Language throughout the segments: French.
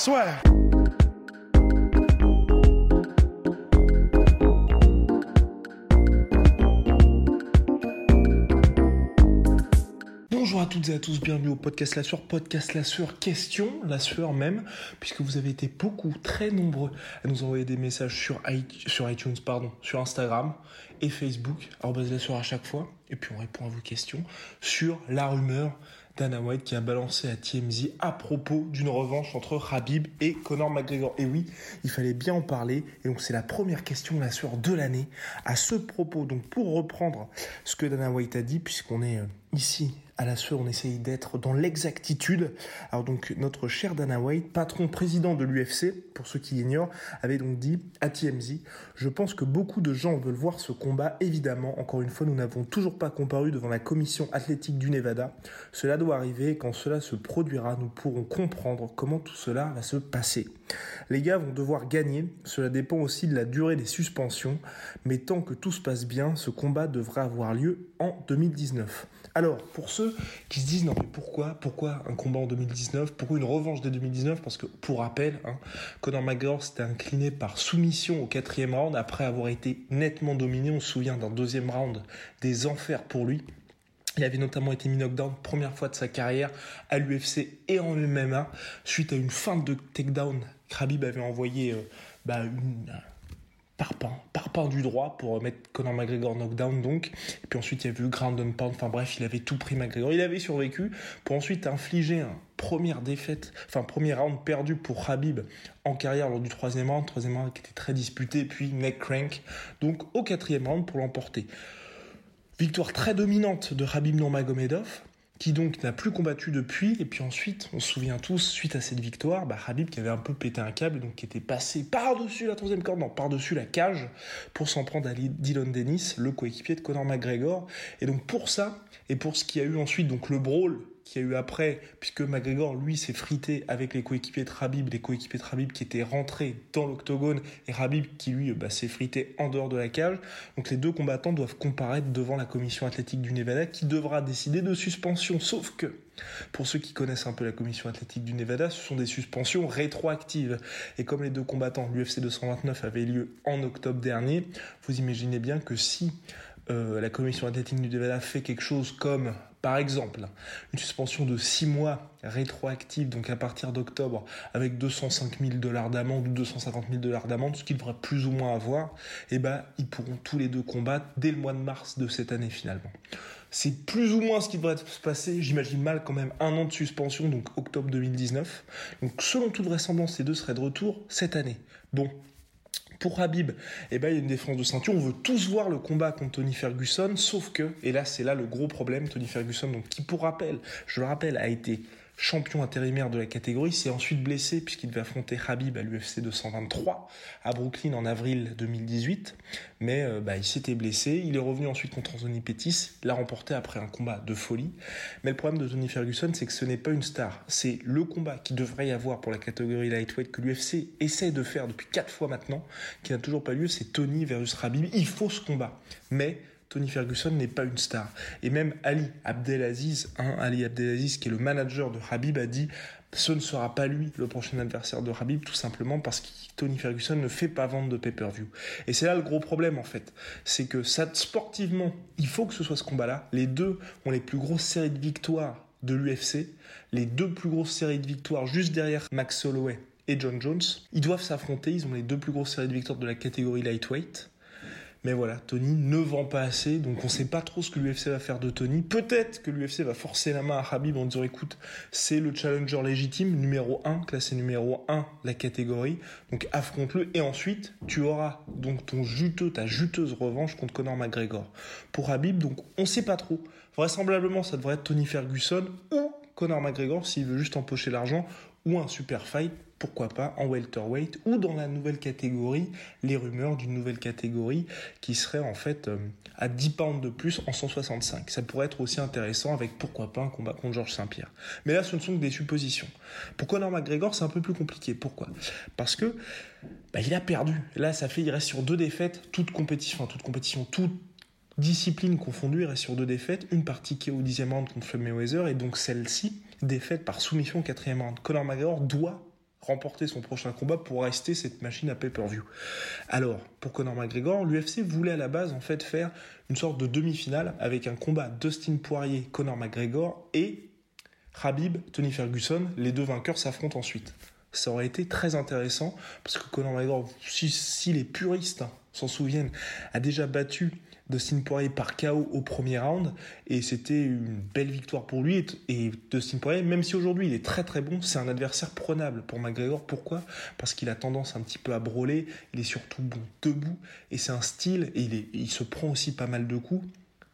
Bonjour à toutes et à tous, bienvenue au podcast La Sueur, podcast La Sueur question, La Sueur même, puisque vous avez été beaucoup, très nombreux à nous envoyer des messages sur, iTunes, pardon, sur Instagram et Facebook, arobase La Sueur à chaque fois, et puis on répond à vos questions sur la rumeur Dana White qui a balancé à TMZ à propos d'une revanche entre Habib et Conor McGregor. Et oui, il fallait bien en parler. Et donc c'est la première question, la sueur de l'année, à ce propos. Donc pour reprendre ce que Dana White a dit, puisqu'on est euh, ici à la sueur, on essaye d'être dans l'exactitude. Alors donc notre cher Dana White, patron président de l'UFC, pour ceux qui l'ignorent, avait donc dit à TMZ, je pense que beaucoup de gens veulent voir ce combat. Évidemment, encore une fois, nous n'avons toujours pas comparu devant la commission athlétique du Nevada. Cela doit arriver quand cela se produira, nous pourrons comprendre comment tout cela va se passer. Les gars vont devoir gagner, cela dépend aussi de la durée des suspensions, mais tant que tout se passe bien, ce combat devrait avoir lieu en 2019. Alors, pour ceux qui se disent non mais pourquoi, pourquoi un combat en 2019, pourquoi une revanche dès 2019 Parce que pour rappel, hein, Conor McGregor s'était incliné par soumission au quatrième round après avoir été nettement dominé. On se souvient d'un deuxième round des enfers pour lui. Il avait notamment été mis knockdown première fois de sa carrière à l'UFC et en MMA suite à une feinte de takedown. Khabib avait envoyé euh, bah, une, du droit pour mettre Conor McGregor knockdown donc. Et puis ensuite il y a eu ground and pound, enfin bref, il avait tout pris McGregor. Il avait survécu pour ensuite infliger un première défaite, enfin premier round perdu pour Khabib en carrière lors du troisième round, troisième round qui était très disputé, puis neck crank, donc au quatrième round pour l'emporter. Victoire très dominante de Khabib Nurmagomedov, qui donc n'a plus combattu depuis. Et puis ensuite, on se souvient tous, suite à cette victoire, bah, Khabib qui avait un peu pété un câble, donc qui était passé par-dessus la troisième corde, non, par-dessus la cage, pour s'en prendre à Dylan Dennis, le coéquipier de Conor McGregor. Et donc pour ça, et pour ce qui a eu ensuite, donc le brawl qu'il y a eu après, puisque McGregor, lui, s'est frité avec les coéquipiers de Khabib, les coéquipiers de Khabib qui étaient rentrés dans l'octogone, et Khabib qui, lui, bah, s'est frité en dehors de la cage. Donc les deux combattants doivent comparaître devant la commission athlétique du Nevada, qui devra décider de suspension. Sauf que, pour ceux qui connaissent un peu la commission athlétique du Nevada, ce sont des suspensions rétroactives. Et comme les deux combattants, l'UFC 229 avait lieu en octobre dernier, vous imaginez bien que si euh, la commission athlétique du Nevada fait quelque chose comme par exemple, une suspension de 6 mois rétroactive, donc à partir d'octobre, avec 205 000 dollars d'amende ou 250 000 dollars d'amende, ce qu'ils devraient plus ou moins avoir, et ben ils pourront tous les deux combattre dès le mois de mars de cette année finalement. C'est plus ou moins ce qui devrait se passer, j'imagine mal quand même un an de suspension, donc octobre 2019. Donc selon toute vraisemblance, ces deux seraient de retour cette année. Bon, pour Habib, eh ben, il y a une défense de ceinture. On veut tous voir le combat contre Tony Ferguson, sauf que, et là c'est là le gros problème, Tony Ferguson, donc qui pour rappel, je le rappelle, a été champion intérimaire de la catégorie, s'est ensuite blessé puisqu'il devait affronter Habib à l'UFC 223 à Brooklyn en avril 2018. Mais euh, bah, il s'était blessé, il est revenu ensuite contre Anthony Pettis, l'a remporté après un combat de folie. Mais le problème de Tony Ferguson, c'est que ce n'est pas une star. C'est le combat qui devrait y avoir pour la catégorie lightweight que l'UFC essaie de faire depuis 4 fois maintenant, qui n'a toujours pas lieu, c'est Tony versus Habib. Il faut ce combat. Mais Tony Ferguson n'est pas une star. Et même Ali Abdelaziz, hein, Ali Abdelaziz, qui est le manager de Habib, a dit ce ne sera pas lui le prochain adversaire de Habib, tout simplement parce que Tony Ferguson ne fait pas vendre de pay-per-view. Et c'est là le gros problème en fait. C'est que ça, sportivement, il faut que ce soit ce combat-là. Les deux ont les plus grosses séries de victoires de l'UFC, les deux plus grosses séries de victoires juste derrière Max Holloway et John Jones. Ils doivent s'affronter, ils ont les deux plus grosses séries de victoires de la catégorie lightweight. Mais voilà, Tony ne vend pas assez, donc on ne sait pas trop ce que l'UFC va faire de Tony. Peut-être que l'UFC va forcer la main à Habib en disant écoute, c'est le challenger légitime, numéro 1, classé numéro 1 la catégorie, donc affronte-le et ensuite tu auras donc ton juteux, ta juteuse revanche contre Conor McGregor. Pour Habib, donc on ne sait pas trop. Vraisemblablement, ça devrait être Tony Ferguson ou Conor McGregor, s'il veut juste empocher l'argent, ou un super fight, pourquoi pas en welterweight ou dans la nouvelle catégorie, les rumeurs d'une nouvelle catégorie qui serait en fait euh, à 10 pounds de plus en 165. Ça pourrait être aussi intéressant avec pourquoi pas un combat contre Georges Saint-Pierre. Mais là, ce ne sont que des suppositions. Pour Conor McGregor, c'est un peu plus compliqué. Pourquoi? Parce que bah, il a perdu. Là, ça fait, il reste sur deux défaites, toute compétition, toute compétition, toute discipline confondue, il reste sur deux défaites, une partie qui est au dixième round contre Floyd Mayweather, et donc celle-ci, défaite par soumission au quatrième round. Conor McGregor doit remporter son prochain combat pour rester cette machine à pay-per-view. Alors, pour Conor McGregor, l'UFC voulait à la base en fait faire une sorte de demi-finale avec un combat Dustin Poirier, Conor McGregor et Khabib, Tony Ferguson, les deux vainqueurs s'affrontent ensuite. Ça aurait été très intéressant parce que Conor McGregor, si, les puristes s'en souviennent, a déjà battu Dustin Poirier par KO au premier round. Et c'était une belle victoire pour lui. Et, Dustin Poirier même si aujourd'hui il est très très bon c'est un adversaire prenable pour McGregor. Pourquoi? Parce qu'il a tendance un petit peu à brûler il est surtout bon debout. Et c'est un style et il, il se prend aussi pas mal de coups.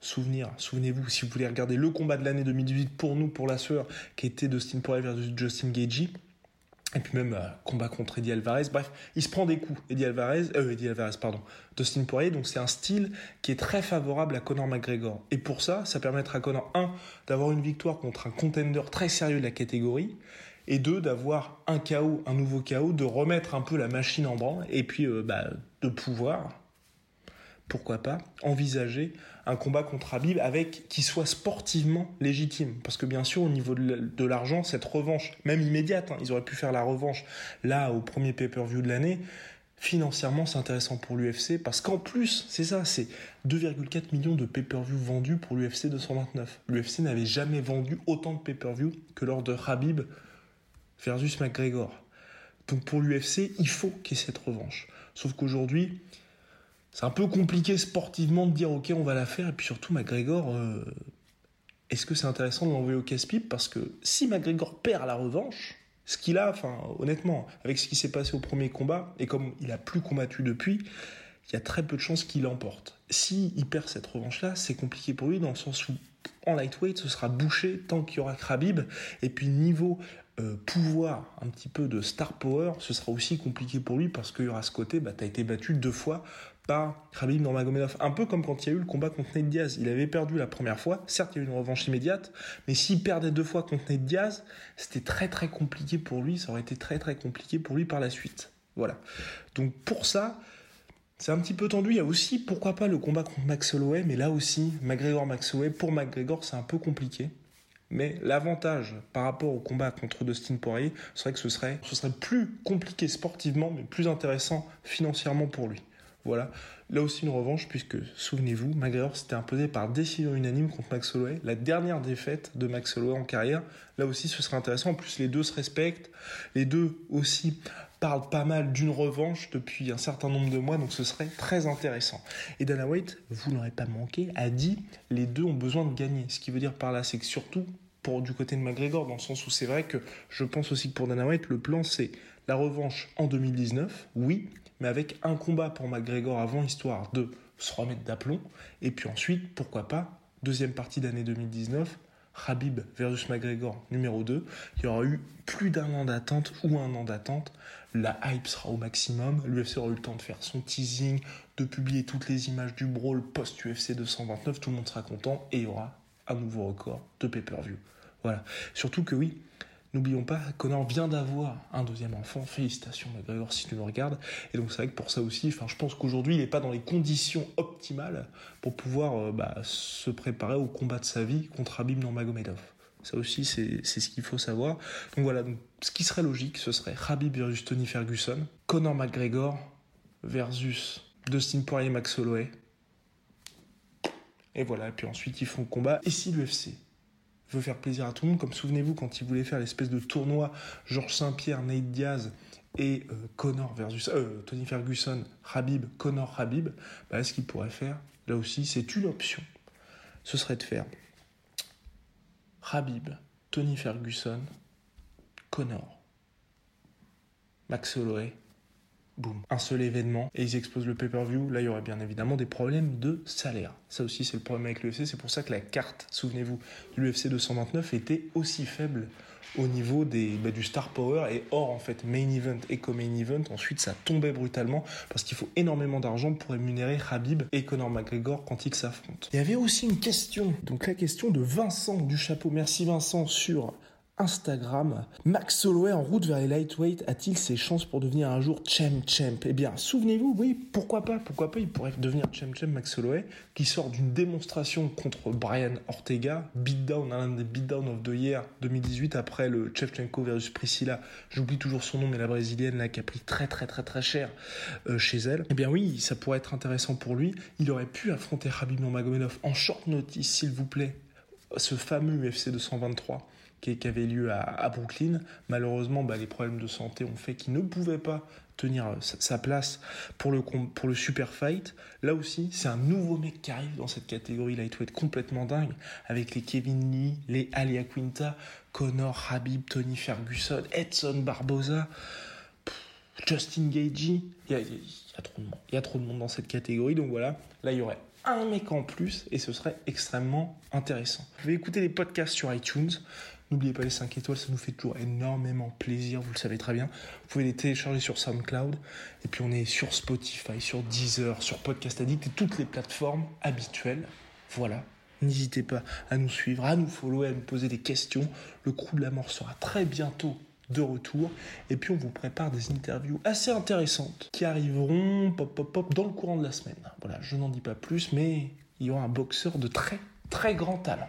Souvenir, souvenez-vous, si vous voulez regarder le combat de l'année 2018 pour nous, pour la sueur, qui était Dustin Poirier versus Justin Gagey, et puis même euh, combat contre Eddie Alvarez. Bref, il se prend des coups. Eddie Alvarez, euh, Eddie Alvarez, pardon. Dustin Poirier. Donc c'est un style qui est très favorable à Conor McGregor. Et pour ça, ça permettra à Conor 1 d'avoir une victoire contre un contender très sérieux de la catégorie. Et 2 d'avoir un KO, un nouveau KO, de remettre un peu la machine en branle. Et puis euh, bah, de pouvoir pourquoi pas, envisager un combat contre Habib avec qui soit sportivement légitime. Parce que bien sûr, au niveau de l'argent, cette revanche, même immédiate, hein, ils auraient pu faire la revanche là au premier pay-per-view de l'année. Financièrement, c'est intéressant pour l'UFC parce qu'en plus, c'est ça, c'est 2,4 millions de pay-per-view vendus pour l'UFC 229. L'UFC n'avait jamais vendu autant de pay-per-view que lors de Habib versus McGregor. Donc pour l'UFC, il faut qu'il y ait cette revanche. Sauf qu'aujourd'hui, c'est un peu compliqué sportivement de dire ok on va la faire et puis surtout McGregor euh, est-ce que c'est intéressant de l'envoyer au casse-pipe? Parce que si McGregor perd la revanche ce qu'il a enfin honnêtement avec ce qui s'est passé au premier combat et comme il a plus combattu depuis il y a très peu de chances qu'il l'emporte. Si il perd cette revanche là c'est compliqué pour lui dans le sens où en lightweight ce sera bouché tant qu'il y aura Khabib et puis niveau euh, pouvoir un petit peu de star power, ce sera aussi compliqué pour lui parce qu'il y aura ce côté, bah, tu as été battu deux fois par Khabib Nurmagomedov. Un peu comme quand il y a eu le combat contre Nate Diaz. Il avait perdu la première fois. Certes, il y a eu une revanche immédiate, mais s'il perdait deux fois contre Nate Diaz, c'était très très compliqué pour lui. Ça aurait été très très compliqué pour lui par la suite. Voilà. Donc pour ça, c'est un petit peu tendu. Il y a aussi, pourquoi pas, le combat contre Max Holloway, mais là aussi, McGregor-Max Holloway, pour McGregor, c'est un peu compliqué. Mais l'avantage par rapport au combat contre Dustin Poirier serait que ce serait, ce serait plus compliqué sportivement, mais plus intéressant financièrement pour lui. Voilà. Là aussi une revanche, puisque, souvenez-vous, McGregor s'était imposé par décision unanime contre Max Holloway. La dernière défaite de Max Holloway en carrière. Là aussi, ce serait intéressant. En plus, les deux se respectent. Les deux aussi parlent pas mal d'une revanche depuis un certain nombre de mois, donc ce serait très intéressant. Et Dana White, vous n'aurez pas manqué, a dit les deux ont besoin de gagner. Ce qui veut dire par là, c'est que surtout pour du côté de McGregor, dans le sens où c'est vrai que je pense aussi que pour Dana White, le plan c'est la revanche en 2019, oui, mais avec un combat pour McGregor avant, histoire de se remettre d'aplomb. Et puis ensuite, pourquoi pas, deuxième partie d'année 2019, Habib versus McGregor numéro 2. Il y aura eu plus d'un an d'attente ou un an d'attente. La hype sera au maximum. L'UFC aura eu le temps de faire son teasing, de publier toutes les images du brawl post-UFC 229. Tout le monde sera content et il y aura un nouveau record de pay-per-view. Voilà. Surtout que oui, N'oublions pas, Connor vient d'avoir un deuxième enfant. Félicitations, McGregor, si tu nous regardes. Et donc, c'est vrai que pour ça aussi, je pense qu'aujourd'hui, il n'est pas dans les conditions optimales pour pouvoir euh, bah, se préparer au combat de sa vie contre Abim Nurmagomedov. Ça aussi, c'est ce qu'il faut savoir. Donc voilà, ce qui serait logique, ce serait Habib versus Tony Ferguson, Conor McGregor versus Dustin Poirier Max Holloway. Et voilà, et puis ensuite ils font combat. Et si l'UFC veut faire plaisir à tout le monde. Comme souvenez-vous, quand il voulait faire l'espèce de tournoi Georges Saint-Pierre, Nate Diaz et euh, Connor versus euh, Tony Ferguson, Habib, Connor, Habib, bah, ce qu'il pourrait faire, là aussi, c'est une option. Ce serait de faire Habib, Tony Ferguson, Connor, Max Holloway, un seul événement et ils exposent le pay-per-view. Là, il y aurait bien évidemment des problèmes de salaire. Ça aussi, c'est le problème avec l'UFC. C'est pour ça que la carte, souvenez-vous, de l'UFC 229 était aussi faible au niveau des, bah, du star power et hors en fait main event et co-main event ensuite ça tombait brutalement parce qu'il faut énormément d'argent pour rémunérer Habib et Conor McGregor quand ils s'affrontent. Il y avait aussi une question, donc la question de Vincent du chapeau, merci Vincent sur Instagram. Max Holloway en route vers les lightweight a-t-il ses chances pour devenir un jour champ champ? Eh bien, souvenez-vous, oui, pourquoi pas Pourquoi pas Il pourrait devenir champ champ Max Holloway, qui sort d'une démonstration contre Brian Ortega, beatdown, un des beatdown of the year 2018 après le Chevchenko versus Priscilla. J'oublie toujours son nom, mais la brésilienne là qui a pris très très très très cher euh, chez elle. Eh bien oui, ça pourrait être intéressant pour lui. Il aurait pu affronter Khabib Nurmagomedov en short notice, s'il vous plaît, ce fameux UFC 223 qui, avait lieu à, Brooklyn. Malheureusement, bah, les problèmes de santé ont fait qu'il ne pouvait pas tenir euh, sa, place pour le, pour le super fight. Là aussi, c'est un nouveau mec qui arrive dans cette catégorie lightweight complètement dingue, avec les Kevin Lee, les Alia Quinta, Connor, Habib, Tony Ferguson, Edson Barboza, Justin Gagey. Il y a, trop de monde. Il y a trop de monde dans cette catégorie, donc voilà. Là, il y aurait un mec en plus et ce serait extrêmement intéressant. Je vais écouter les podcasts sur iTunes. N'oubliez pas les 5 étoiles, ça nous fait toujours énormément plaisir, vous le savez très bien. Vous pouvez les télécharger sur SoundCloud. Et puis on est sur Spotify, sur Deezer, sur Podcast Addict et toutes les plateformes habituelles. Voilà. N'hésitez pas à nous suivre, à nous follow, à nous poser des questions. Le crew de la mort sera très bientôt de retour. Et puis on vous prépare des interviews assez intéressantes qui arriveront pop pop pop dans le courant de la semaine. Voilà, je n'en dis pas plus, mais il y aura un boxeur de très très grand talent.